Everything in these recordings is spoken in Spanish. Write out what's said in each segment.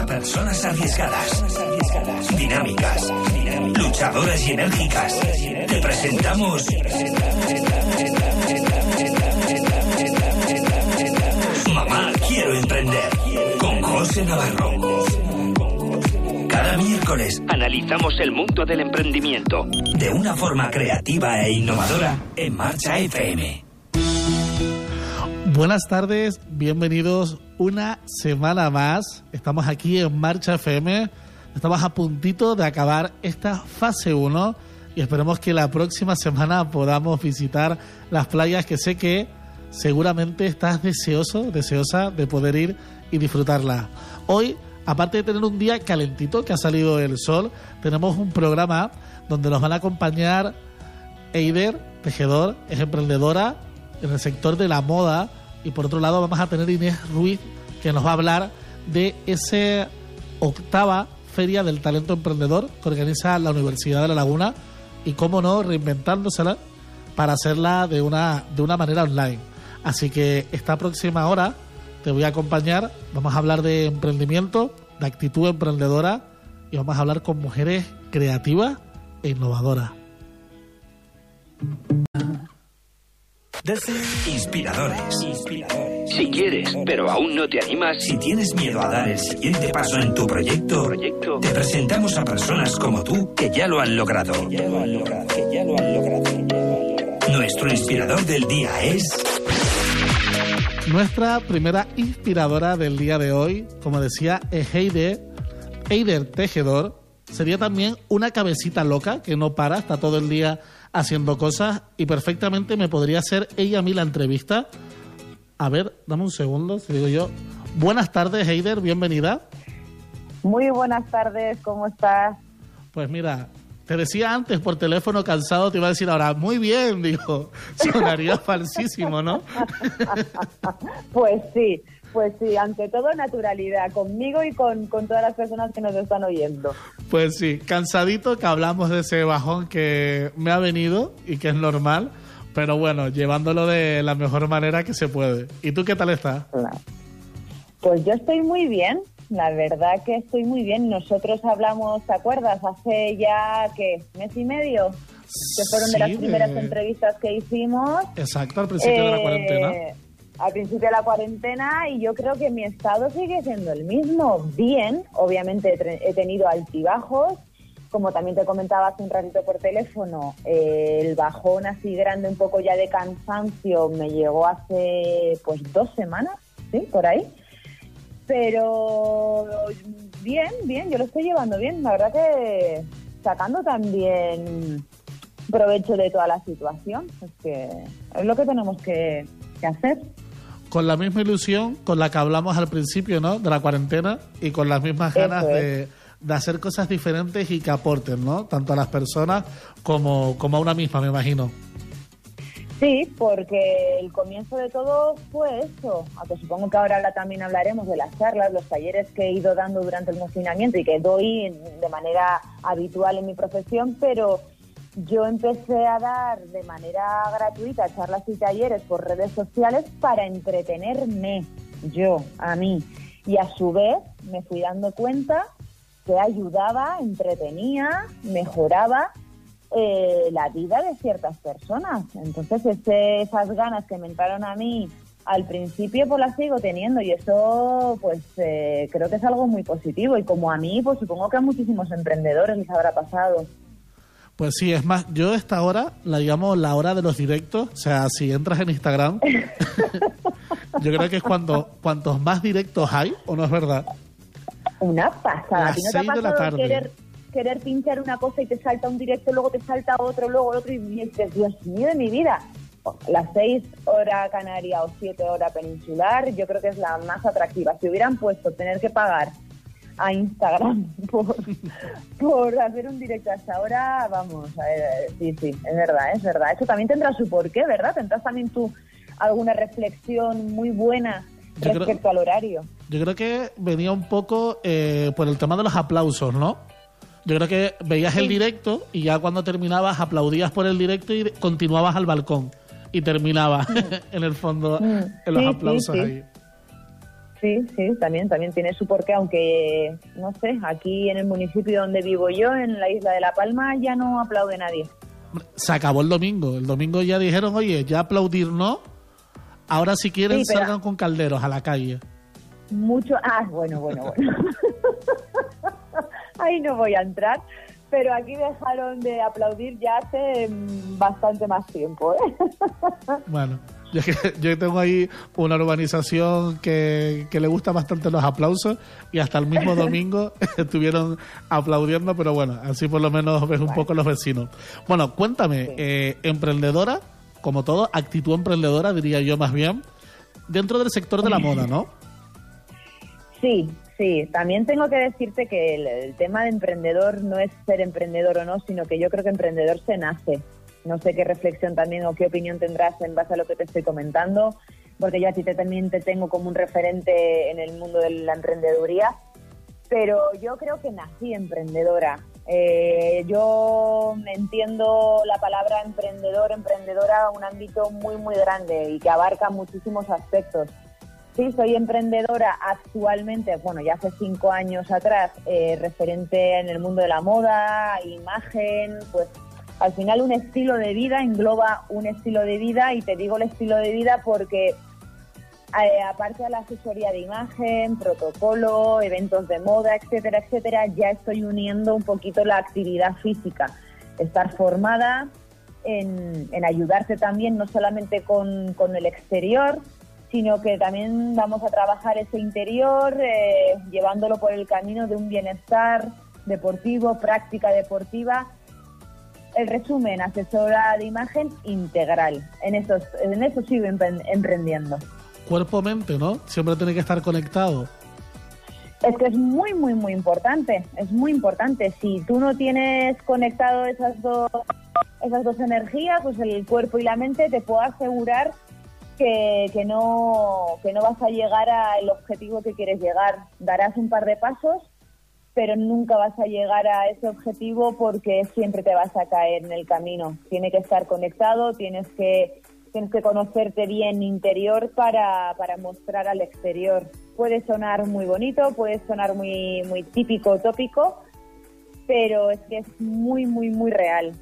para personas arriesgadas, dinámicas, luchadoras y enérgicas. Te presentamos. Mamá, quiero emprender. Con José Navarro. Cada miércoles Analizamos el mundo del emprendimiento. de una forma creativa e innovadora en Marcha FM. Buenas tardes, bienvenidos una semana más. Estamos aquí en Marcha FM. Estamos a puntito de acabar esta fase 1 y esperemos que la próxima semana podamos visitar las playas que sé que seguramente estás deseoso, deseosa de poder ir y disfrutarla. Hoy, aparte de tener un día calentito que ha salido el sol, tenemos un programa donde nos van a acompañar Eider, tejedor, es emprendedora en el sector de la moda. Y por otro lado vamos a tener Inés Ruiz, que nos va a hablar de esa octava Feria del Talento Emprendedor que organiza la Universidad de La Laguna y, cómo no, reinventándosela para hacerla de una, de una manera online. Así que esta próxima hora te voy a acompañar. Vamos a hablar de emprendimiento, de actitud emprendedora y vamos a hablar con mujeres creativas e innovadoras. Inspiradores. Si quieres, pero aún no te animas, Si tienes miedo a dar el siguiente paso en tu proyecto, proyecto, te presentamos a personas como tú que ya lo han logrado. Nuestro inspirador del día es Nuestra primera inspiradora del día de hoy, como decía, es Heider, Heider Tejedor. Sería también una cabecita loca que no para, está todo el día haciendo cosas y perfectamente me podría hacer ella a mí la entrevista. A ver, dame un segundo, si digo yo. Buenas tardes, Heider, bienvenida. Muy buenas tardes, ¿cómo estás? Pues mira, te decía antes por teléfono cansado, te iba a decir ahora, muy bien, digo, sonaría falsísimo, ¿no? Pues sí, pues sí, ante todo naturalidad, conmigo y con, con todas las personas que nos están oyendo. Pues sí, cansadito que hablamos de ese bajón que me ha venido y que es normal, pero bueno, llevándolo de la mejor manera que se puede. ¿Y tú qué tal estás? Pues yo estoy muy bien, la verdad que estoy muy bien. Nosotros hablamos, ¿te acuerdas? Hace ya, ¿qué? ¿Mes y medio? Que fueron de las primeras de- entrevistas que hicimos. Exacto, al principio de la Eh, cuarentena. Al principio de la cuarentena y yo creo que mi estado sigue siendo el mismo. Bien, obviamente he tenido altibajos. Como también te comentaba hace un ratito por teléfono, eh, el bajón así grande, un poco ya de cansancio, me llegó hace pues dos semanas, ¿sí? Por ahí. Pero bien, bien, yo lo estoy llevando bien. La verdad que sacando también provecho de toda la situación. Es que es lo que tenemos que hacer. Con la misma ilusión con la que hablamos al principio, ¿no? De la cuarentena y con las mismas ganas es. de, de hacer cosas diferentes y que aporten, ¿no? Tanto a las personas como, como a una misma, me imagino. Sí, porque el comienzo de todo fue eso. Aunque supongo que ahora también hablaremos de las charlas, los talleres que he ido dando durante el confinamiento y que doy de manera habitual en mi profesión, pero yo empecé a dar de manera gratuita charlas y talleres por redes sociales para entretenerme yo, a mí. Y a su vez me fui dando cuenta que ayudaba, entretenía, mejoraba eh, la vida de ciertas personas. Entonces, ese- esas ganas que me entraron a mí al principio, pues las sigo teniendo y eso, pues eh, creo que es algo muy positivo. Y como a mí, pues supongo que a muchísimos emprendedores les habrá pasado. Pues sí, es más, yo esta hora la llamo la hora de los directos. O sea, si entras en Instagram, yo creo que es cuando cuantos más directos hay, ¿o no es verdad? Una pasada. Las ¿A ti no te ha seis de la tarde. querer, querer pinchar una cosa y te salta un directo, luego te salta otro, luego otro y dices, Dios mío de mi vida? Las seis hora canaria o siete hora peninsular, yo creo que es la más atractiva. Si hubieran puesto tener que pagar a Instagram por, por hacer un directo hasta ahora, vamos, a ver, sí, sí, es verdad, es verdad. Eso también tendrá su porqué, ¿verdad? Tendrás también tú alguna reflexión muy buena Yo creo- respecto al horario. Yo creo que venía un poco eh, por el tema de los aplausos, ¿no? Yo creo que veías el directo y ya cuando terminabas aplaudías por el directo y continuabas al balcón y terminabas en el fondo Mm. en los sí, aplausos sí. ahí. Sí, sí, también, también tiene su porqué, aunque, no sé, aquí en el municipio donde vivo yo, en la isla de La Palma, ya no aplaude nadie. Se acabó el domingo. El domingo ya dijeron, oye, ya aplaudir no. Ahora si quieren Sí, pero- salgan con calderos a la calle. Mucho. Ah, bueno, bueno, bueno. Ahí no voy a entrar. Pero aquí dejaron de aplaudir ya hace mm, bastante más tiempo. ¿eh? Bueno, yo, yo tengo ahí una urbanización que, que le gusta bastante los aplausos y hasta el mismo domingo estuvieron aplaudiendo, pero bueno, así por lo menos ves un poco los vecinos. Bueno, cuéntame, Sí. eh, emprendedora, como todo, actitud emprendedora diría yo más bien, dentro del sector de la moda, ¿no? Sí, sí. También tengo que decirte que el, el tema de emprendedor no es ser emprendedor o no, sino que yo creo que emprendedor se nace. No sé qué reflexión también o qué opinión tendrás en base a lo que te estoy comentando, porque yo a ti te, también te tengo como un referente en el mundo de la emprendeduría, pero yo creo que nací emprendedora. Eh, yo entiendo la palabra emprendedor, emprendedora, un ámbito muy, muy grande y que abarca muchísimos aspectos. Sí, soy emprendedora actualmente, bueno, ya hace cinco años atrás, eh, referente en el mundo de la moda, imagen, pues al final un estilo de vida engloba un estilo de vida y te digo el estilo de vida porque eh, aparte de la asesoría de imagen, protocolo, eventos de moda, etcétera, etcétera, ya estoy uniendo un poquito la actividad física. Estar formada en, ayudarte también, no solamente con, con el exterior, sino que también vamos a trabajar ese interior, eh, llevándolo por el camino de un bienestar deportivo, práctica deportiva. El resumen, asesora de imagen integral. En eso, en eso sigo empre- emprendiendo. Cuerpo-mente, ¿no? Siempre tiene que estar conectado. Es que es muy, muy, muy importante. Es muy importante. Si tú no tienes conectado esas dos, esas dos energías, pues el cuerpo y la mente, te puedo asegurar que, que no, que no vas a llegar al objetivo que quieres llegar. Darás un par de pasos, pero nunca vas a llegar a ese objetivo porque siempre te vas a caer en el camino. Tiene que estar conectado, tienes que, tienes que conocerte bien interior para, para mostrar al exterior. Puede sonar muy bonito, puede sonar muy, muy típico, tópico, pero es que es muy, muy, muy real.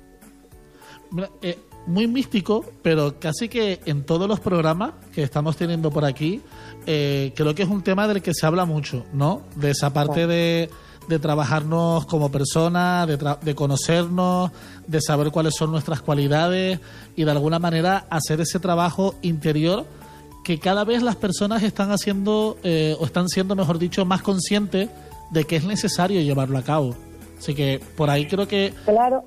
Eh, muy místico, pero casi que en todos los programas que estamos teniendo por aquí, eh, creo que es un tema del que se habla mucho, ¿no? De esa parte de, de trabajarnos como personas, de, tra- de conocernos, de saber cuáles son nuestras cualidades y de alguna manera hacer ese trabajo interior que cada vez las personas están haciendo eh, o están siendo, mejor dicho, más conscientes de que es necesario llevarlo a cabo. Así que por ahí creo que Claro.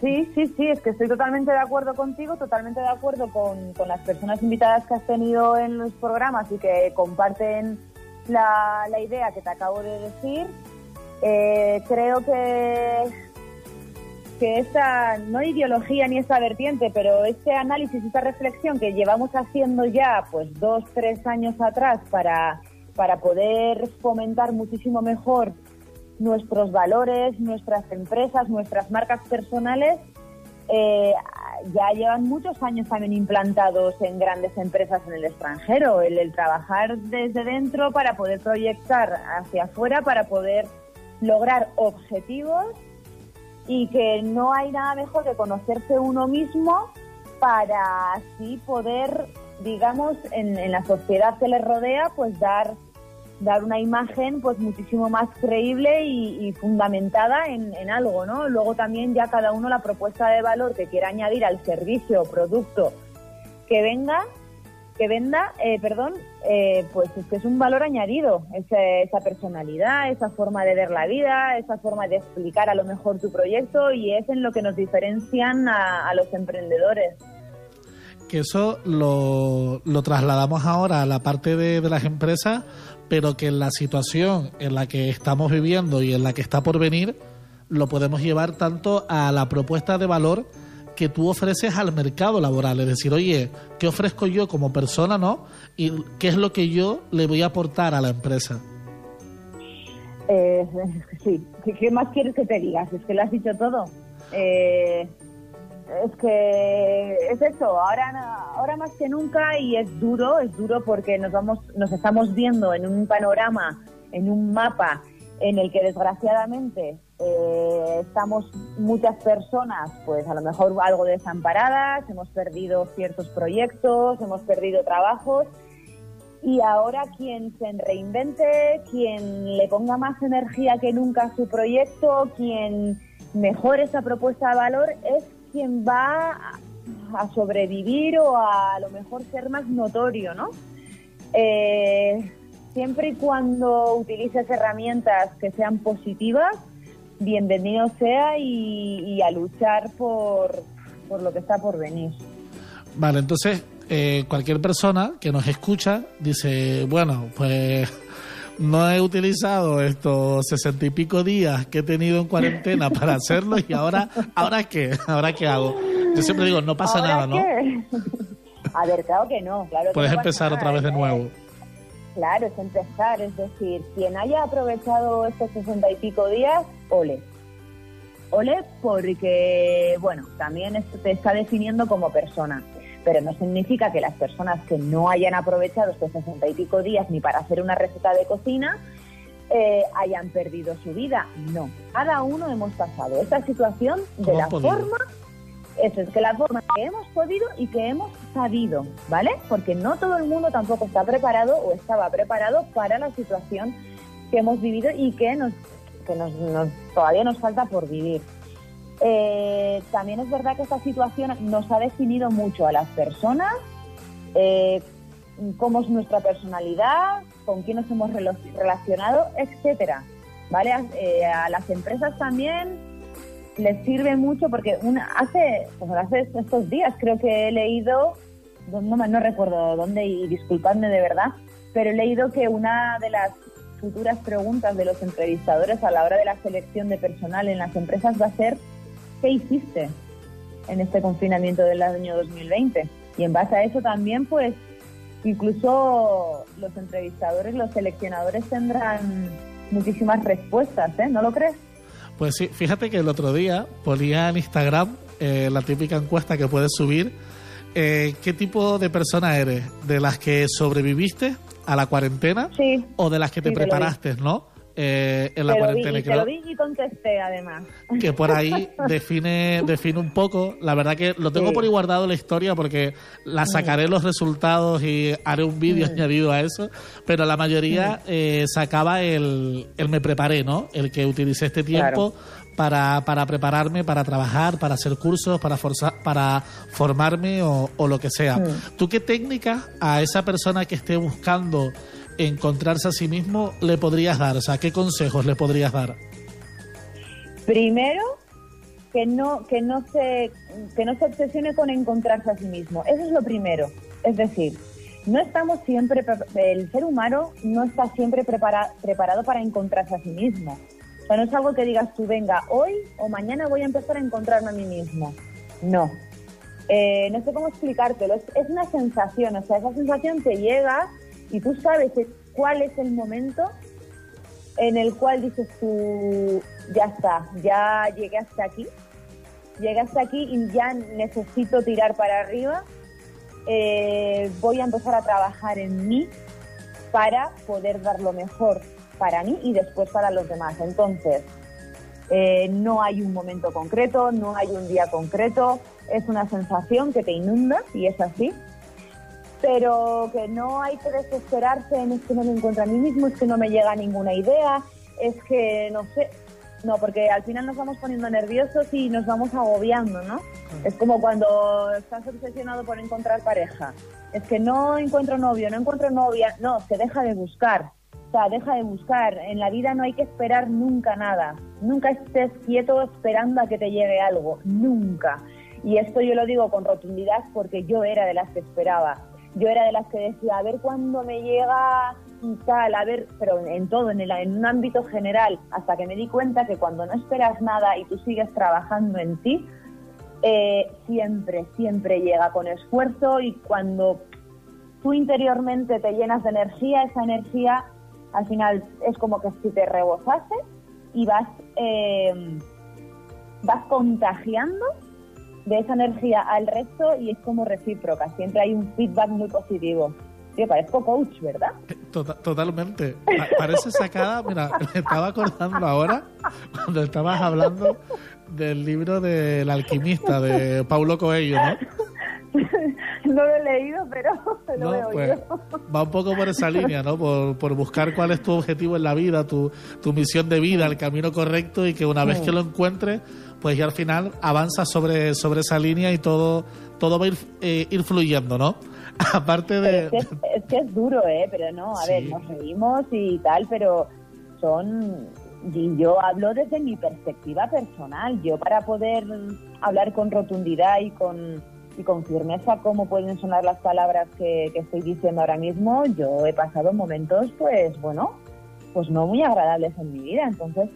Sí, sí, sí, es que estoy totalmente de acuerdo contigo, totalmente de acuerdo con, con las personas invitadas que has tenido en los programas y que comparten la, la idea que te acabo de decir. Eh, creo que, que esta, no ideología ni esta vertiente, pero este análisis, esta reflexión que llevamos haciendo ya pues dos, tres años atrás para, para poder fomentar muchísimo mejor nuestros valores, nuestras empresas, nuestras marcas personales, eh, ya llevan muchos años también implantados en grandes empresas en el extranjero. El, el trabajar desde dentro para poder proyectar hacia afuera, para poder lograr objetivos y que no hay nada mejor que conocerse uno mismo para así poder, digamos, en, en la sociedad que le rodea, pues dar dar una imagen pues muchísimo más creíble y, fundamentada en, en algo, ¿no? Luego también ya cada uno la propuesta de valor que quiera añadir al servicio o producto que venga, que venda, eh, perdón, eh, pues es que es un valor añadido, esa, esa personalidad, esa forma de ver la vida, esa forma de explicar a lo mejor tu proyecto y es en lo que nos diferencian a los emprendedores. Que eso lo, lo trasladamos ahora a la parte de, de las empresas, pero que en la situación en la que estamos viviendo y en la que está por venir, lo podemos llevar tanto a la propuesta de valor que tú ofreces al mercado laboral. Es decir, oye, ¿qué ofrezco yo como persona, no? Y qué es lo que yo le voy a aportar a la empresa. Eh, sí, ¿Qué, más quieres que te digas? Es que lo has dicho todo. Eh, es que es eso, ahora, ahora más que nunca y es duro, es duro porque nos vamos, nos estamos viendo en un panorama, en un mapa en el que desgraciadamente eh, estamos muchas personas, pues a lo mejor algo desamparadas, hemos perdido ciertos proyectos, hemos perdido trabajos y ahora quien se reinvente, quien le ponga más energía que nunca a su proyecto, quien mejore esa propuesta de valor es quien va a sobrevivir o a, lo mejor ser más notorio, ¿no? Eh, siempre y cuando utilices herramientas que sean positivas, bienvenido sea y, a luchar por, por, lo que está por venir. Vale, entonces eh, cualquier persona que nos escucha dice, bueno, pues no he utilizado estos sesenta y pico días que he tenido en cuarentena para hacerlo y ahora, ¿ahora qué? ¿Ahora qué hago? Yo siempre digo, no pasa nada, ¿no? A ver, claro que no. Claro Puedes empezar otra vez de nuevo. Claro, es empezar, es decir, quien haya aprovechado estos sesenta y pico días, ole. Ole porque, bueno, también te está definiendo como persona pero no significa que las personas que no hayan aprovechado estos sesenta y pico días ni para hacer una receta de cocina eh, hayan perdido su vida. No, cada uno hemos pasado esta situación de la forma, eso es que la forma que hemos podido y que hemos sabido, ¿vale? Porque no todo el mundo tampoco está preparado o estaba preparado para la situación que hemos vivido y que nos que nos, todavía nos falta por vivir. Eh, también es verdad que esta situación nos ha definido mucho a las personas, eh, cómo es nuestra personalidad, con quién nos hemos relacionado, etcétera. ¿Vale? Eh, a las empresas también les sirve mucho porque una, hace, pues hace estos días creo que he leído, no, no recuerdo dónde y disculpadme de verdad, pero he leído que una de las futuras preguntas de los entrevistadores a la hora de la selección de personal en las empresas va a ser ¿qué hiciste en este confinamiento del año 2020? Y en base a eso también, pues, incluso los entrevistadores, los seleccionadores tendrán muchísimas respuestas, ¿eh? ¿No lo crees? Pues sí, fíjate que el otro día ponía en Instagram eh, la típica encuesta que puedes subir. Eh, ¿Qué tipo de persona eres? ¿De las que sobreviviste a la cuarentena? Sí. ¿O de las que te preparaste, no? Eh, en la cuarentena. Vi, lo vi y contesté, además. Que por ahí define, define un poco. La verdad que lo tengo por ahí guardado la historia porque la sacaré los resultados y haré un vídeo añadido a eso. Pero la mayoría eh, sacaba el, el me preparé, ¿no? El que utilicé este tiempo. Para, para, prepararme, para trabajar, para hacer cursos, para, forzar, para formarme o, o lo que sea. ¿Tú qué técnica a esa persona que esté buscando encontrarse a sí mismo le podrías dar? O sea, ¿qué consejos le podrías dar? Primero, que no, que no se, que no se obsesione con encontrarse a sí mismo. Eso es lo primero. Es decir, no estamos siempre, el ser humano no está siempre preparado para encontrarse a sí mismo. O sea, no es algo que digas tú, venga, hoy o mañana voy a empezar a encontrarme a mí mismo. No. Eh, no sé cómo explicártelo. Es, es, una sensación, o sea, esa sensación te llega y tú sabes cuál es el momento en el cual dices tú, ya está, ya llegué hasta aquí, llegué hasta aquí y ya necesito tirar para arriba, eh, voy a empezar a trabajar en mí para poder dar lo mejor para mí y después para los demás. Entonces, eh, no hay un momento concreto, no hay un día concreto, es una sensación que te inunda y es así pero que no hay que desesperarse en es que no me encuentro a mí mismo, es que no me llega ninguna idea, es que no sé, no, porque al final nos vamos poniendo nerviosos y nos vamos agobiando, ¿no? Es como cuando estás obsesionado por encontrar pareja. Es que no encuentro novio, no encuentro novia. No, se deja de buscar. O sea, deja de buscar. En la vida no hay que esperar nunca nada. Nunca estés quieto esperando a que te llegue algo. Nunca. Y esto yo lo digo con rotundidad porque yo era de las que esperaba yo era de las que decía, a ver cuándo me llega y tal, a ver, pero en todo, en, en un ámbito general, hasta que me di cuenta que cuando no esperas nada y tú sigues trabajando en ti, eh, siempre, siempre llega con esfuerzo y cuando tú interiormente te llenas de energía, esa energía al final es como que si te rebosase y vas, eh, vas contagiando de esa energía al resto y es como recíproca. Siempre hay un feedback muy positivo. Tío, parezco coach, ¿verdad? Tota- totalmente. Pa- Parece sacada, mira, me estaba acordando ahora cuando estabas hablando del libro del alquimista de Paulo Coelho, ¿no? no lo he leído, pero lo No, he pues, oído. va un poco por esa línea, ¿no? Por, por buscar cuál es tu objetivo en la vida, tu, tu misión de vida, el camino correcto y que una vez que lo encuentres, pues ya al final avanzas sobre, sobre esa línea y todo, todo va a ir, eh, ir fluyendo, ¿no? Aparte de... Es, que es, es que es duro, ¿eh? Pero no, a Sí. ver, nos reímos y tal, pero son... Y yo hablo desde mi perspectiva personal. Yo para poder hablar con rotundidad y con, y con firmeza cómo pueden sonar las palabras que, estoy diciendo ahora mismo, yo he pasado momentos, pues bueno, pues no muy agradables en mi vida. Entonces,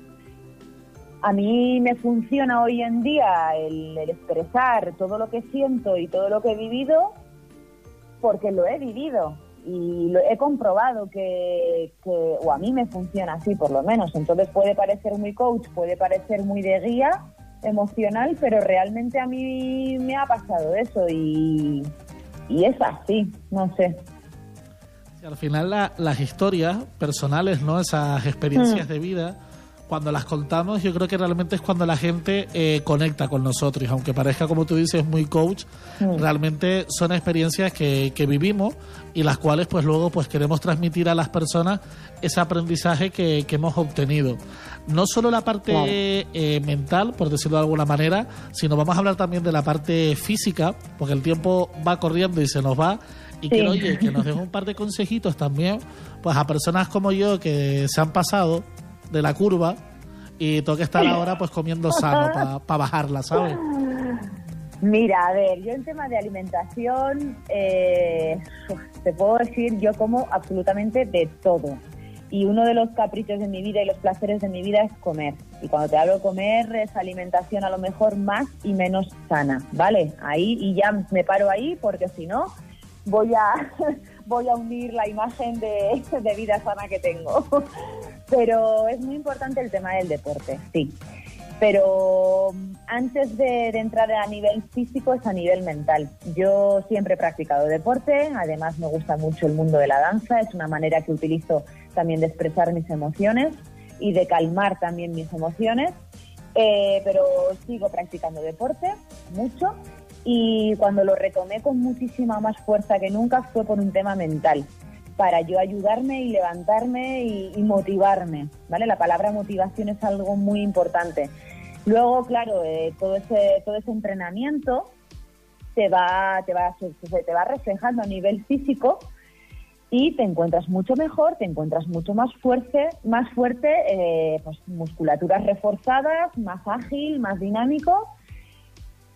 a mí me funciona hoy en día el, el expresar todo lo que siento y todo lo que he vivido porque lo he vivido y lo he comprobado que, que- o a mí me funciona así por lo menos. Entonces puede parecer muy coach, puede parecer muy de guía emocional, pero realmente a mí me ha pasado eso y, y es así, no sé. Al final la- las historias personales, ¿no? Esas experiencias de vida, cuando las contamos, yo creo que realmente es cuando la gente eh, conecta con nosotros. Y aunque parezca, como tú dices, muy coach, realmente son experiencias que, que vivimos y las cuales pues luego pues queremos transmitir a las personas ese aprendizaje que, que hemos obtenido. No solo la parte Claro. eh, mental, por decirlo de alguna manera, sino vamos a hablar también de la parte física, porque el tiempo va corriendo y se nos va. Y Sí. que, oye, que nos deje un par de consejitos también, pues a personas como yo que se han pasado de la curva y tengo que estar ahora pues comiendo sano para bajarla, ¿sabes? Mira, a ver, yo en tema de alimentación, eh, te puedo decir, yo como absolutamente de todo. Y uno de los caprichos de mi vida y los placeres de mi vida es comer. Y cuando te hablo de comer, es alimentación a lo mejor más y menos sana, ¿vale? Ahí, y ya me paro ahí porque si no, voy a, voy a unir la imagen de, de vida sana que tengo. Pero es muy importante el tema del deporte, sí. Pero mm, antes de, de entrar a nivel físico es a nivel mental. Yo siempre he practicado deporte, además me gusta mucho el mundo de la danza, es una manera que utilizo también de expresar mis emociones y de calmar también mis emociones. Eh, pero sigo practicando deporte mucho y cuando lo retomé con muchísima más fuerza que nunca fue por un tema mental para yo ayudarme y levantarme y, motivarme, ¿vale? La palabra motivación es algo muy importante. Luego, claro, eh, todo ese todo ese entrenamiento te va te va se te va reflejando a nivel físico y te encuentras mucho mejor, te encuentras mucho más fuerte, más fuerte, eh, pues musculaturas reforzadas, más ágil, más dinámico.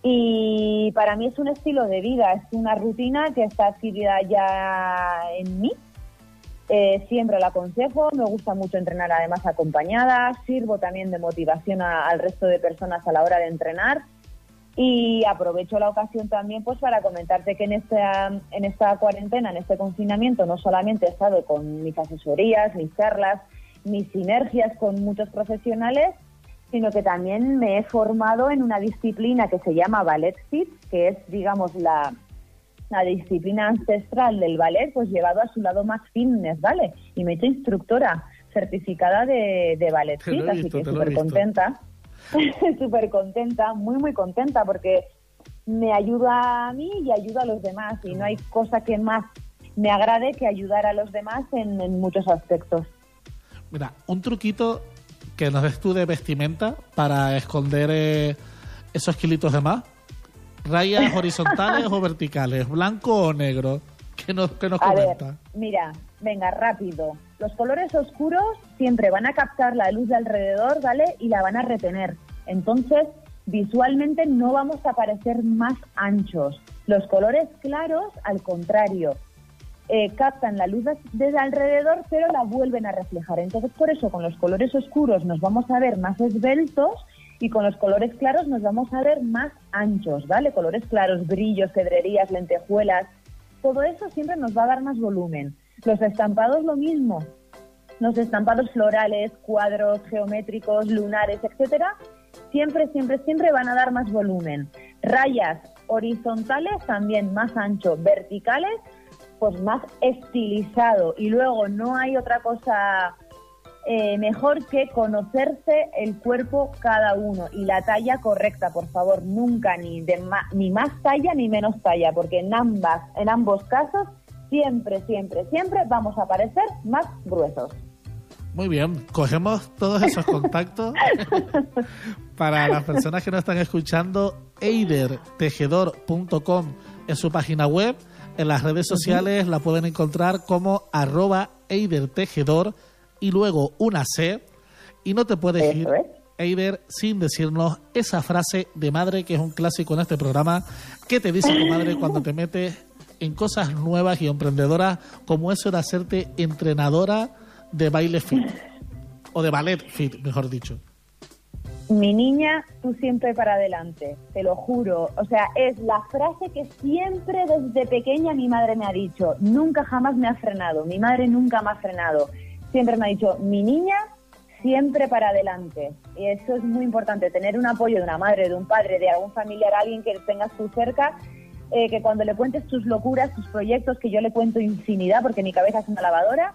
Y para mí es un estilo de vida, es una rutina que está adquirida ya en mí. Eh, siempre la aconsejo, me gusta mucho entrenar además acompañada, sirvo también de motivación a- al resto de personas a la hora de entrenar y aprovecho la ocasión también pues para comentarte que en esta, en esta cuarentena, en este confinamiento, no solamente he estado con mis asesorías, mis charlas, mis sinergias con muchos profesionales, sino que también me he formado en una disciplina que se llama Ballet Fit, que es, digamos, la, la disciplina ancestral del ballet, pues llevado a su lado más fitness, ¿vale? Y me he hecho instructora certificada de, de Ballet he así visto, que súper contenta. súper contenta, muy, muy contenta, porque me ayuda a mí y ayuda a los demás. Y no hay cosa que más me agrade que ayudar a los demás en, en muchos aspectos. Mira, un truquito que nos des tú de vestimenta para esconder eh, esos kilitos de más. Rayas horizontales o verticales, blanco o negro. ¿Qué nos, qué nos A ver, comenta? mira, venga, rápido. Los colores oscuros siempre van a captar la luz de alrededor, ¿vale? Y la van a retener. Entonces, visualmente no vamos a parecer más anchos. Los colores claros, al contrario, eh, captan la luz desde alrededor, pero la vuelven a reflejar. Entonces, por eso, con los colores oscuros nos vamos a ver más esbeltos y con los colores claros nos vamos a ver más anchos, ¿vale? Colores claros, brillos, pedrerías, lentejuelas, todo eso siempre nos va a dar más volumen. Los estampados lo mismo. Los estampados florales, cuadros geométricos, lunares, etcétera, siempre, siempre, siempre van a dar más volumen. Rayas horizontales también más ancho, verticales pues más estilizado. Y luego no hay otra cosa eh, mejor que conocerse el cuerpo cada uno y la talla correcta, por favor, nunca ni de ni más talla ni menos talla, porque en ambas, en ambos casos, siempre, siempre, siempre vamos a parecer más gruesos. Muy bien, cogemos todos esos contactos para las personas que nos están escuchando. eidertejedor.com es su página web. En las redes sociales la pueden encontrar como arroba eidertejedor y luego una C. Y no te puedes ir, Eider, sin decirnos esa frase de madre que es un clásico en este programa. ¿Qué te dice tu madre cuando te metes en cosas nuevas y emprendedoras como eso de hacerte entrenadora de baile fit o de ballet fit, mejor dicho. Mi niña, tú siempre para adelante, te lo juro. O sea, es la frase que siempre desde pequeña mi madre me ha dicho. Nunca jamás me ha frenado. Mi madre nunca me ha frenado. Siempre me ha dicho, mi niña, siempre para adelante. Y eso es muy importante, tener un apoyo de una madre, de un padre, de algún familiar, alguien que tengas tú cerca, eh, que cuando le cuentes tus locuras, tus proyectos, que yo le cuento infinidad, porque mi cabeza es una lavadora,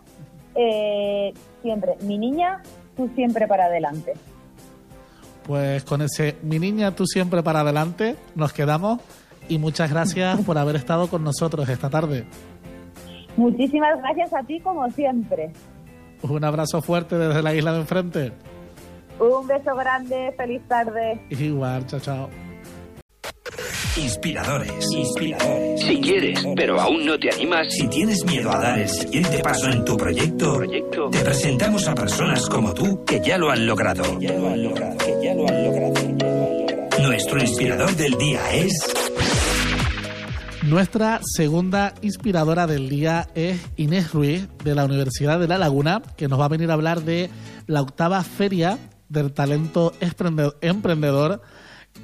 eh, siempre, mi niña, tú siempre para adelante. Pues con ese mi niña, tú siempre para adelante, nos quedamos y muchas gracias por haber estado con nosotros esta tarde. Muchísimas gracias a ti como siempre. Un abrazo fuerte desde la isla de enfrente. Un beso grande, feliz tarde. Igual, chao, chao. Inspiradores. Inspiradores. Si quieres, pero aún no te animas. Si tienes miedo a dar el siguiente paso en tu proyecto, Proyecto. te presentamos a personas como tú que ya lo han logrado. ya lo han logrado. Que ya lo han logrado. Nuestro inspirador del día es. Nuestra segunda inspiradora del día es Inés Ruiz de la Universidad de La Laguna, que nos va a venir a hablar de la octava feria del talento emprendedor.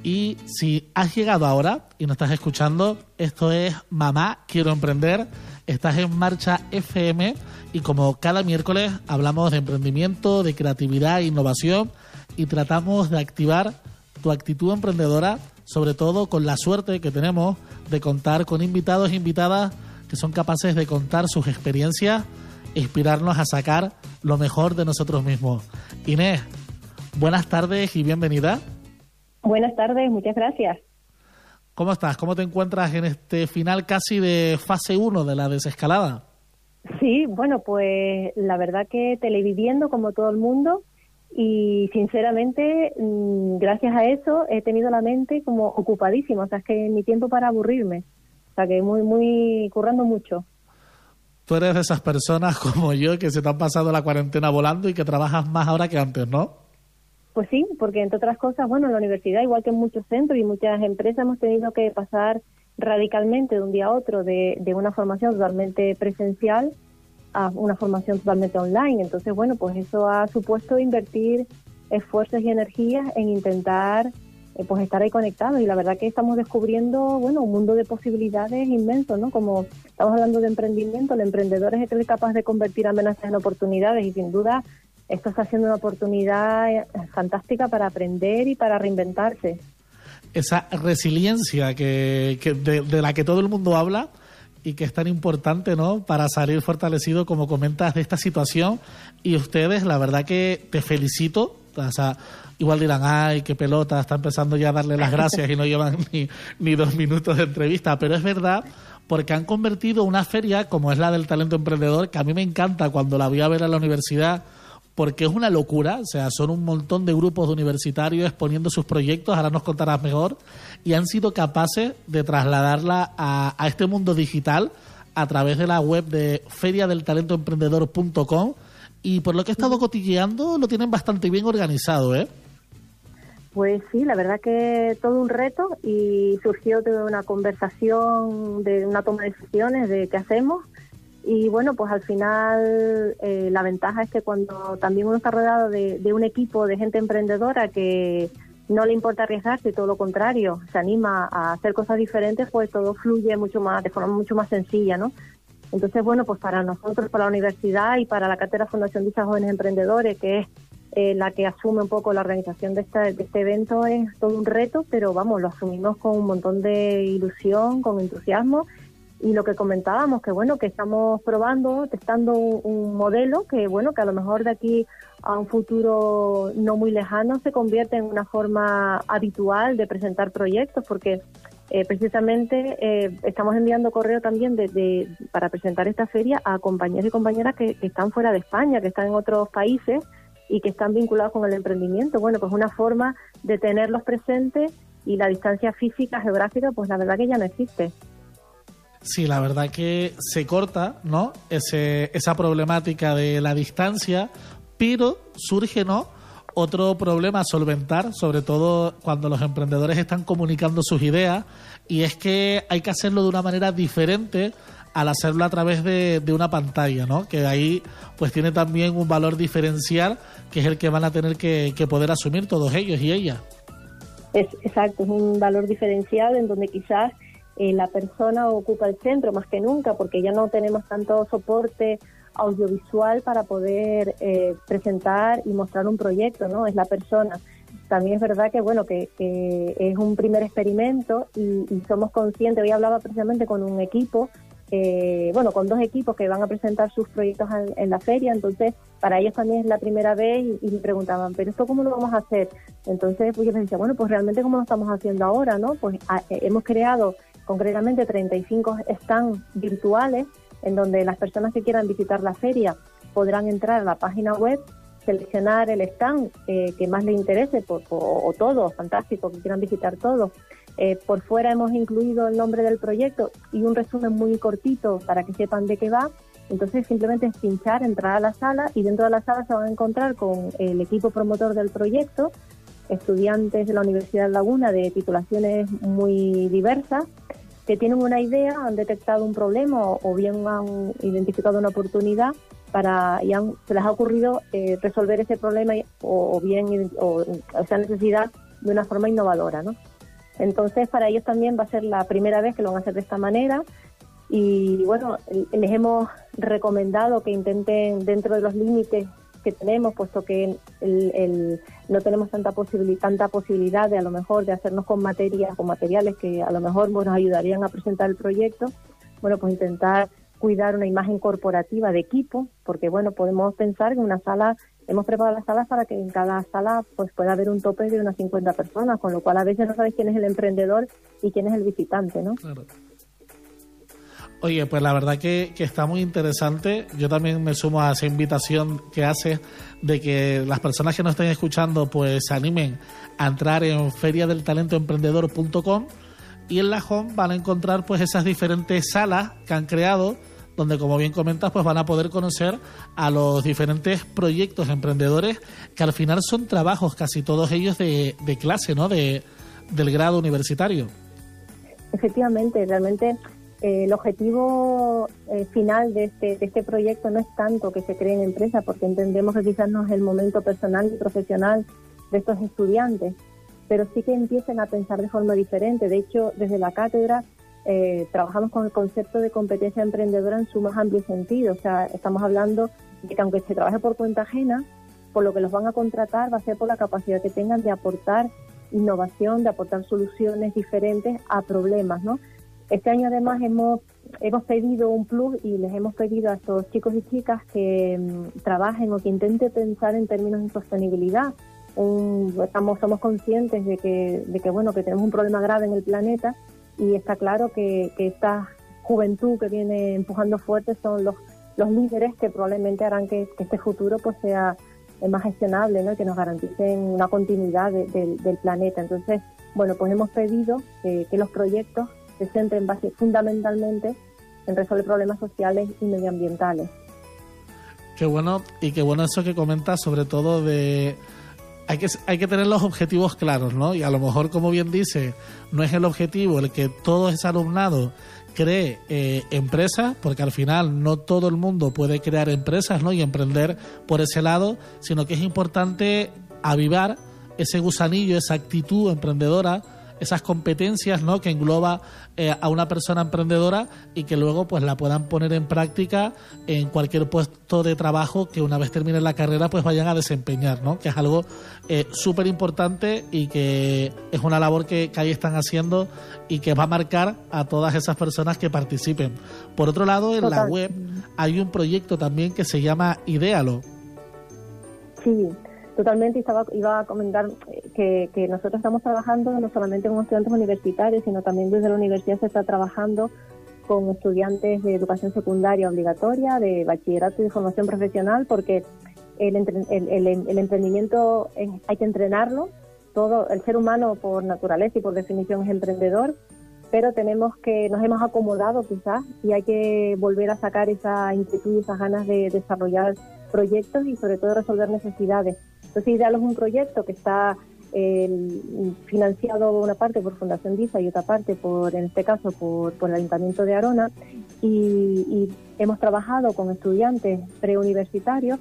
Y si has llegado ahora y nos estás escuchando, esto es Mamá, quiero emprender. Estás en Marcha FM y como cada miércoles hablamos de emprendimiento, de creatividad e innovación y tratamos de activar tu actitud emprendedora, sobre todo con la suerte que tenemos de contar con invitados e invitadas que son capaces de contar sus experiencias e inspirarnos a sacar lo mejor de nosotros mismos. Inés, buenas tardes y bienvenida. Buenas tardes, muchas gracias. ¿Cómo estás? ¿Cómo te encuentras en este final casi de fase 1 de la desescalada? Sí, bueno, pues la verdad que televiviendo como todo el mundo y sinceramente, mm, gracias a eso he tenido la mente como ocupadísima, o sea, es que ni tiempo para aburrirme, o sea, que muy, muy, currando mucho. Tú eres de esas personas como yo que se te han pasado la cuarentena volando y que trabajas más ahora que antes, ¿no? Pues sí, porque entre otras cosas, bueno, en la universidad, igual que en muchos centros y muchas empresas, hemos tenido que pasar radicalmente de un día a otro de, de una formación totalmente presencial a una formación totalmente online. Entonces, bueno, pues eso ha supuesto invertir esfuerzos y energías en intentar eh, pues estar ahí conectados y la verdad que estamos descubriendo, bueno, un mundo de posibilidades inmenso, ¿no? Como estamos hablando de emprendimiento, el emprendedor es el que es capaz de convertir amenazas en oportunidades y sin duda esto está siendo una oportunidad eh, fantástica para aprender y para reinventarse. Esa resiliencia que, que de, de la que todo el mundo habla y que es tan importante, ¿no? Para salir fortalecido, como comentas, de esta situación. Y ustedes, la verdad que te felicito. O sea, igual dirán, ay, qué pelota, está empezando ya a darle las gracias y no llevan ni, ni dos minutos de entrevista. Pero es verdad, porque han convertido una feria como es la del talento emprendedor, que a mí me encanta cuando la voy a ver a la universidad, porque es una locura, o sea, son un montón de grupos de universitarios exponiendo sus proyectos, ahora nos contarás mejor, y han sido capaces de trasladarla a, a este mundo digital a través de la web de feriadeltalentoemprendedor.com y por lo que he estado cotilleando lo tienen bastante bien organizado, ¿eh? Pues sí, la verdad que todo un reto y surgió de una conversación, de una toma de decisiones de qué hacemos. Y bueno, pues al final eh, la ventaja es que cuando también uno está rodeado de, de, un equipo de gente emprendedora que no le importa arriesgarse, todo lo contrario, se anima a hacer cosas diferentes, pues todo fluye mucho más, de forma mucho más sencilla, ¿no? Entonces, bueno, pues para nosotros, para la universidad y para la Cátedra Fundación Dicha Jóvenes Emprendedores, que es eh, la que asume un poco la organización de, esta, de este evento es todo un reto, pero vamos, lo asumimos con un montón de ilusión, con entusiasmo y lo que comentábamos que bueno que estamos probando testando un, modelo que bueno que a lo mejor de aquí a un futuro no muy lejano se convierte en una forma habitual de presentar proyectos porque eh, precisamente eh, estamos enviando correo también de, para presentar esta feria a compañeros y compañeras que, están fuera de España que están en otros países y que están vinculados con el emprendimiento. Bueno pues una forma de tenerlos presentes y la distancia física geográfica pues la verdad que ya no existe Sí, la verdad que se corta, ¿no? Ese, esa problemática de la distancia, pero surge, ¿no? Otro problema a solventar, sobre todo cuando los emprendedores están comunicando sus ideas, y es que hay que hacerlo de una manera diferente al hacerlo a través de, una pantalla, ¿no? Que ahí pues tiene también un valor diferencial que es el que van a tener que, que poder asumir todos ellos y ellas. Es, exacto, es un valor diferencial en donde quizás eh, la persona ocupa el centro más que nunca porque ya no tenemos tanto soporte audiovisual para poder eh, presentar y mostrar un proyecto, ¿no? Es la persona. También es verdad que, bueno, que, es un primer experimento y, somos conscientes, hoy hablaba precisamente con un equipo, eh, bueno, con dos equipos que van a presentar sus proyectos en, la feria, entonces para ellos también es la primera vez y, me preguntaban, pero esto cómo lo vamos a hacer? Entonces pues yo les decía, bueno, pues realmente cómo lo estamos haciendo ahora, ¿no? Pues ah, hemos creado concretamente 35 stands virtuales en donde las personas que quieran visitar la feria podrán entrar a la página web, seleccionar el stand eh, que más les interese, o todo, fantástico, que quieran visitar todo. Eh, por fuera hemos incluido el nombre del proyecto y un resumen muy cortito para que sepan de qué va. Entonces simplemente es pinchar, entrar a la sala y dentro de la sala se van a encontrar con el equipo promotor del proyecto, estudiantes de la Universidad de Laguna de titulaciones muy diversas que tienen una idea, han detectado un problema o, bien han identificado una oportunidad para y se les ha ocurrido eh, resolver ese problema o, bien o, esa necesidad de una forma innovadora, ¿no? Entonces para ellos también va a ser la primera vez que lo van a hacer de esta manera y bueno les hemos recomendado que intenten dentro de los límites que tenemos, puesto que el, no tenemos tanta, posibilidad tanta posibilidad de a lo mejor de hacernos con materias, con materiales que a lo mejor nos ayudarían a presentar el proyecto, bueno, pues intentar cuidar una imagen corporativa de equipo, porque bueno, podemos pensar que una sala, hemos preparado las salas para que en cada sala pues pueda haber un tope de unas 50 personas, con lo cual a veces no sabes quién es el emprendedor y quién es el visitante, ¿no? Claro. Oye, pues la verdad que, está muy interesante. Yo también me sumo a esa invitación que hace de que las personas que nos estén escuchando pues se animen a entrar en feriadeltalentoemprendedor.com y en la home van a encontrar pues esas diferentes salas que han creado donde como bien comentas pues van a poder conocer a los diferentes proyectos emprendedores que al final son trabajos casi todos ellos de, de clase, ¿no? De, del grado universitario. Efectivamente, realmente eh, el objetivo eh, final de este, de este proyecto no es tanto que se creen empresas, porque entendemos que quizás no es el momento personal y profesional de estos estudiantes, pero sí que empiecen a pensar de forma diferente. De hecho, desde la cátedra eh, trabajamos con el concepto de competencia emprendedora en su más amplio sentido. O sea, estamos hablando de que aunque se trabaje por cuenta ajena, por lo que los van a contratar va a ser por la capacidad que tengan de aportar innovación, de aportar soluciones diferentes a problemas, ¿no? Este año además hemos, hemos pedido un plus y les hemos pedido a estos chicos y chicas que mm, trabajen o que intenten pensar en términos de sostenibilidad. estamos, somos conscientes de que, de que, bueno, que tenemos un problema grave en el planeta y está claro que, esta juventud que viene empujando fuerte son los, los líderes que probablemente harán que, este futuro pues sea más gestionable ¿no? y que nos garanticen una continuidad del planeta. Entonces, bueno, pues hemos pedido que los proyectos se centren base, fundamentalmente en resolver problemas sociales y medioambientales. Qué bueno, y qué bueno eso que comentas, sobre todo de hay que, hay que tener los objetivos claros, ¿no? Y a lo mejor, como bien dice, no es el objetivo el que todo ese alumnado cree eh, empresas, porque al final no todo el mundo puede crear empresas, ¿no? Y emprender por ese lado, sino que es importante avivar ese gusanillo, esa actitud emprendedora esas competencias ¿no? que engloba eh, a una persona emprendedora y que luego pues la puedan poner en práctica en cualquier puesto de trabajo que una vez termine la carrera pues vayan a desempeñar, ¿no? que es algo eh, súper importante y que es una labor que, que ahí están haciendo y que va a marcar a todas esas personas que participen. Por otro lado, en la web hay un proyecto también que se llama Idealo. Sí, totalmente. Estaba, iba a comentar que, que nosotros estamos trabajando no solamente con estudiantes universitarios, sino también desde la universidad se está trabajando con estudiantes de educación secundaria obligatoria, de bachillerato y de formación profesional, porque el, el, el, emprendimiento hay que entrenarlo. Todo el ser humano por naturaleza y por definición es emprendedor, pero tenemos que nos hemos acomodado quizás y hay que volver a sacar esa inquietud y esas ganas de desarrollar proyectos y sobre todo resolver necesidades. Entonces, Ideal es un proyecto que está eh, financiado una parte por Fundación DISA y otra parte, por en este caso, por, el Ayuntamiento de Arona, y, y hemos trabajado con estudiantes preuniversitarios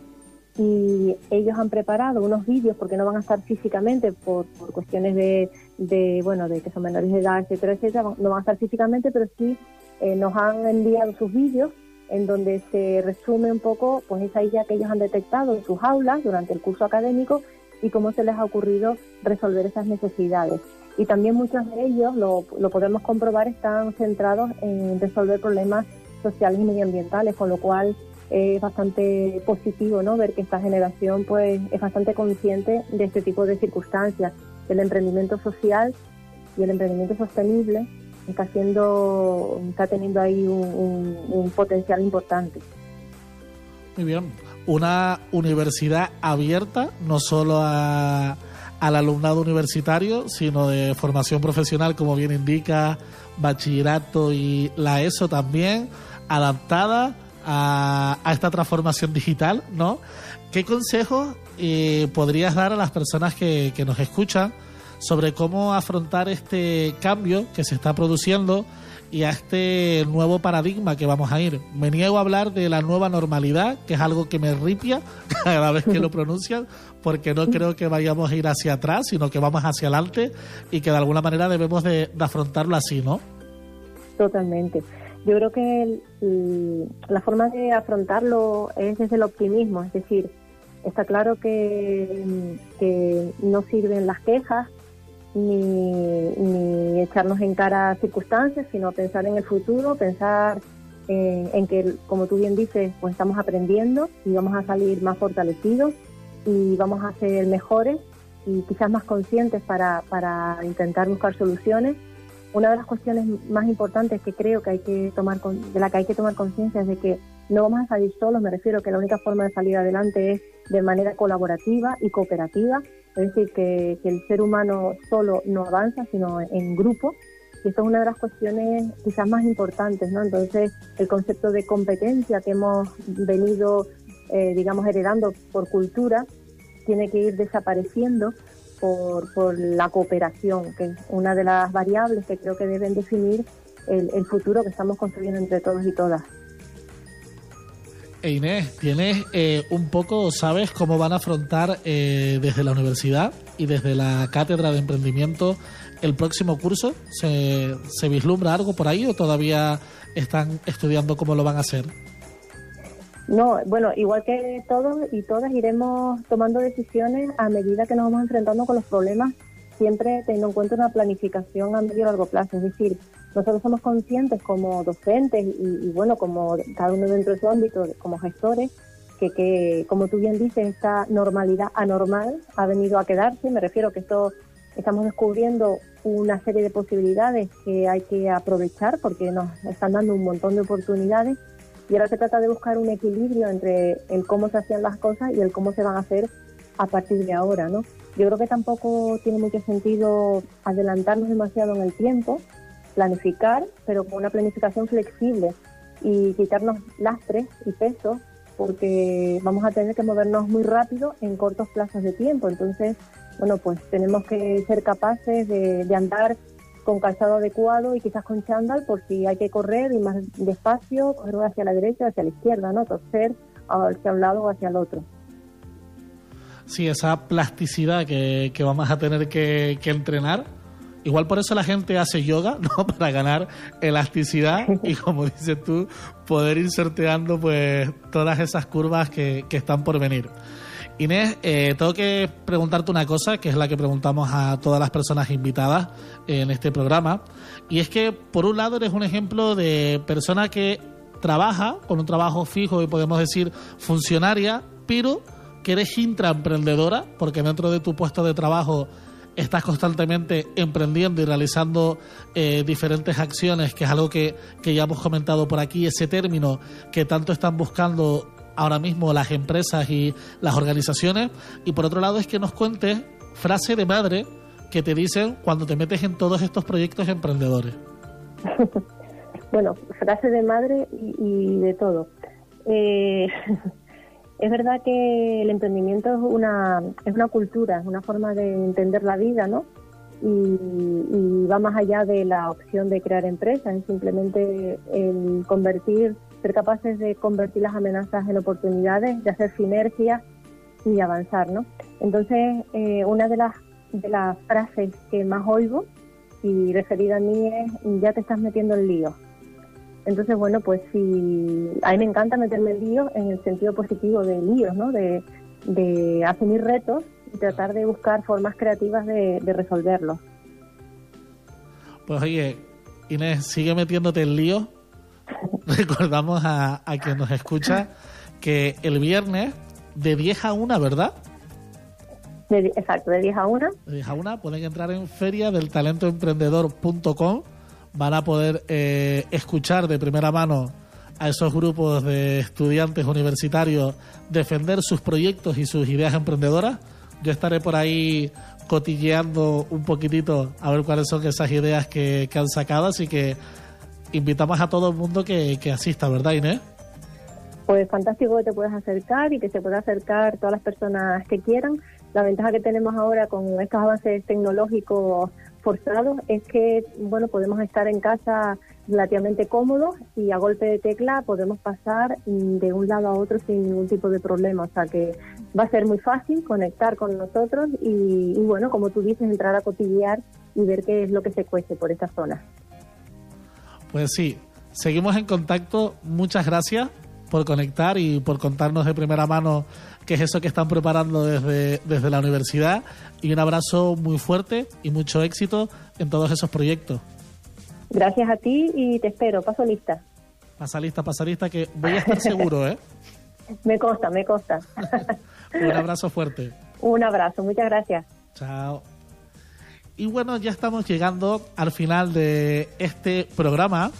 y ellos han preparado unos vídeos porque no van a estar físicamente por, por cuestiones de, de, bueno de que son menores de edad etcétera etcétera no van a estar físicamente pero sí eh, nos han enviado sus vídeos en donde se resume un poco pues esa idea que ellos han detectado en sus aulas durante el curso académico y cómo se les ha ocurrido resolver esas necesidades y también muchos de ellos lo, lo podemos comprobar están centrados en resolver problemas sociales y medioambientales con lo cual es bastante positivo ¿no? ver que esta generación pues es bastante consciente de este tipo de circunstancias. El emprendimiento social y el emprendimiento sostenible está haciendo, está teniendo ahí un, potencial importante. Muy bien. Una universidad abierta no solo a, al alumnado universitario, sino de formación profesional, como bien indica, bachillerato y la ESO también, adaptada a, esta transformación digital, ¿no? ¿Qué consejos eh, podrías dar a las personas que, nos escuchan sobre cómo afrontar este cambio que se está produciendo y a este nuevo paradigma que vamos a ir. Me niego a hablar de la nueva normalidad, que es algo que me ripia cada vez que lo pronuncian, porque no creo que vayamos a ir hacia atrás, sino que vamos hacia adelante y que de alguna manera debemos de afrontarlo así, ¿no? Totalmente. Yo creo que la forma de afrontarlo es desde el optimismo, es decir, está claro que, no sirven las quejas ni, echarnos en cara circunstancias, sino pensar en el futuro, pensar en, que, como tú bien dices, pues estamos aprendiendo y vamos a salir más fortalecidos y vamos a ser mejores y quizás más conscientes para, para intentar buscar soluciones. Una de las cuestiones más importantes que creo que hay que tomar de la que hay que tomar conciencia es de que no vamos a salir solos, me refiero que la única forma de salir adelante es de manera colaborativa y cooperativa, es decir, que, el ser humano solo no avanza, sino en grupo, y esto es una de las cuestiones quizás más importantes, ¿no? Entonces, el concepto de competencia que hemos venido, eh, digamos, heredando por cultura, tiene que ir desapareciendo por, por la cooperación, que es una de las variables que creo que deben definir el, futuro que estamos construyendo entre todos y todas. E Inés, ¿tienes eh, un poco, sabes cómo van a afrontar eh, desde la universidad y desde la cátedra de emprendimiento el próximo curso? ¿Se, ¿Se vislumbra algo por ahí o todavía están estudiando cómo lo van a hacer? No, bueno, igual que todos y todas iremos tomando decisiones a medida que nos vamos enfrentando con los problemas, siempre teniendo en cuenta una planificación a medio y largo plazo. Es decir, nosotros somos conscientes como docentes y, bueno, como cada uno dentro de su ámbito, como gestores, que, que, como tú bien dices, esta normalidad anormal ha venido a quedarse. Me refiero que esto estamos descubriendo una serie de posibilidades que hay que aprovechar porque nos están dando un montón de oportunidades y ahora se trata de buscar un equilibrio entre el cómo se hacían las cosas y el cómo se van a hacer a partir de ahora, ¿no? Yo creo que tampoco tiene mucho sentido adelantarnos demasiado en el tiempo, planificar, pero con una planificación flexible y quitarnos lastres y pesos, porque vamos a tener que movernos muy rápido en cortos plazos de tiempo. Entonces, bueno, pues tenemos que ser capaces de, de andar con calzado adecuado y quizás con chándal por si hay que correr y más despacio, correr hacia la derecha, hacia la izquierda, ¿no? Torcer hacia un lado o hacia el otro. Sí, esa plasticidad que, vamos a tener que, entrenar Igual por eso la gente hace yoga, ¿no? Para ganar elasticidad y como dices tú, poder ir sorteando pues todas esas curvas que, que están por venir. Inés, eh, tengo que preguntarte una cosa, que es la que preguntamos a todas las personas invitadas en este programa, y es que por un lado eres un ejemplo de persona que trabaja con un trabajo fijo y podemos decir funcionaria, pero que eres intraemprendedora, porque dentro de tu puesto de trabajo estás constantemente emprendiendo y realizando eh, diferentes acciones, que es algo que, que ya hemos comentado por aquí, ese término que tanto están buscando ahora mismo las empresas y las organizaciones. Y por otro lado es que nos cuentes frase de madre que te dicen cuando te metes en todos estos proyectos emprendedores. bueno, frase de madre y, de todo. Eh, es verdad que el emprendimiento es una, es una cultura, es una forma de entender la vida, ¿no? Y, va más allá de la opción de crear empresas, es simplemente el convertir ser capaces de convertir las amenazas en oportunidades, de hacer sinergias y avanzar, ¿no? Entonces, eh, una de las, de las frases que más oigo y referida a mí es, ya te estás metiendo en lío. Entonces, bueno, pues sí, a mí me encanta meterme en lío en el sentido positivo de líos, ¿no? De, de asumir retos y tratar de buscar formas creativas de, de resolverlos. Pues oye, Inés, sigue metiéndote en lío recordamos a, quien nos escucha que el viernes de 10 a 1, ¿verdad? exacto, de 10 a 1. De 10 a 1 pueden entrar en feria del talentoemprendedor.com. Van a poder eh, escuchar de primera mano a esos grupos de estudiantes universitarios defender sus proyectos y sus ideas emprendedoras. Yo estaré por ahí cotilleando un poquitito a ver cuáles son esas ideas que, que han sacado, así que invitamos a todo el mundo que, asista, ¿verdad, Inés? Pues fantástico que te puedas acercar y que se pueda acercar todas las personas que quieran. La ventaja que tenemos ahora con estos avances tecnológicos forzados es que bueno podemos estar en casa relativamente cómodos y a golpe de tecla podemos pasar de un lado a otro sin ningún tipo de problema. O sea que va a ser muy fácil conectar con nosotros y, y bueno, como tú dices, entrar a cotillear y ver qué es lo que se cuece por esta zona. Pues sí, seguimos en contacto. Muchas gracias por conectar y por contarnos de primera mano qué es eso que están preparando desde, desde la universidad. Y un abrazo muy fuerte y mucho éxito en todos esos proyectos. Gracias a ti y te espero. Paso lista. Pasa lista, pasa lista, que voy a estar seguro, ¿eh? me consta, me consta. un abrazo fuerte. Un abrazo, muchas gracias. Chao. Y bueno, ya estamos llegando al final de este programa.